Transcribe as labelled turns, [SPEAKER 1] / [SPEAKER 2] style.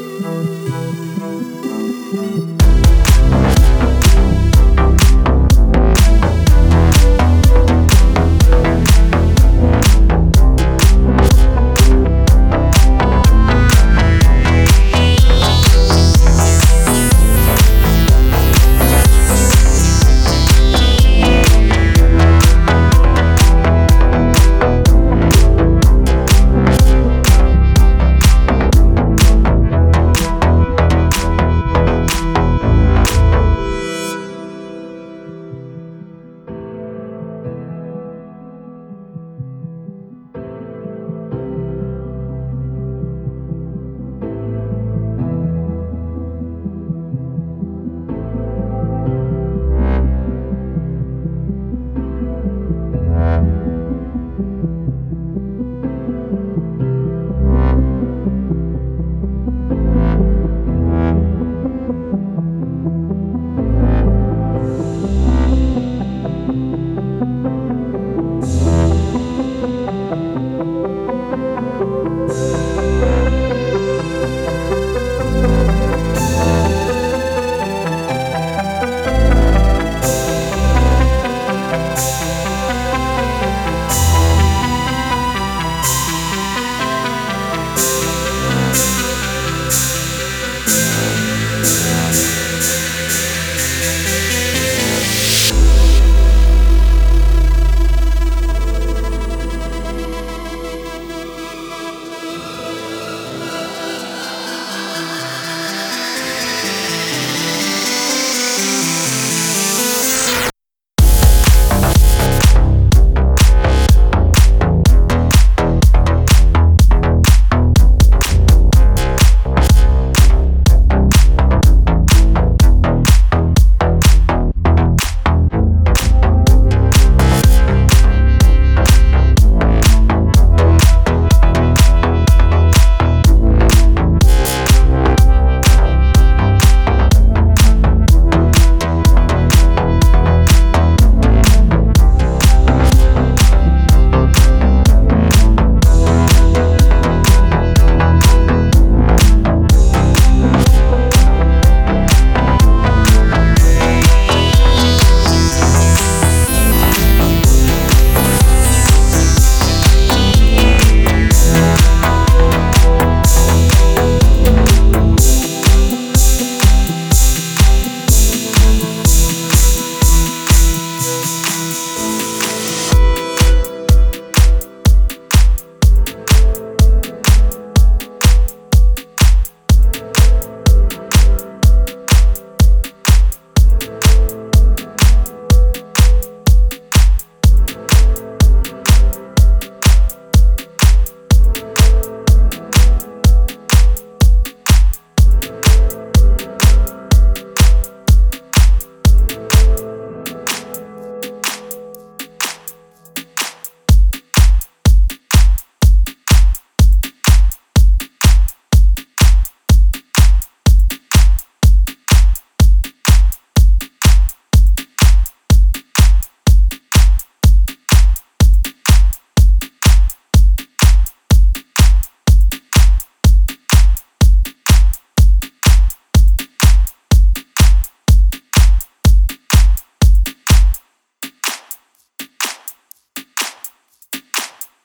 [SPEAKER 1] Música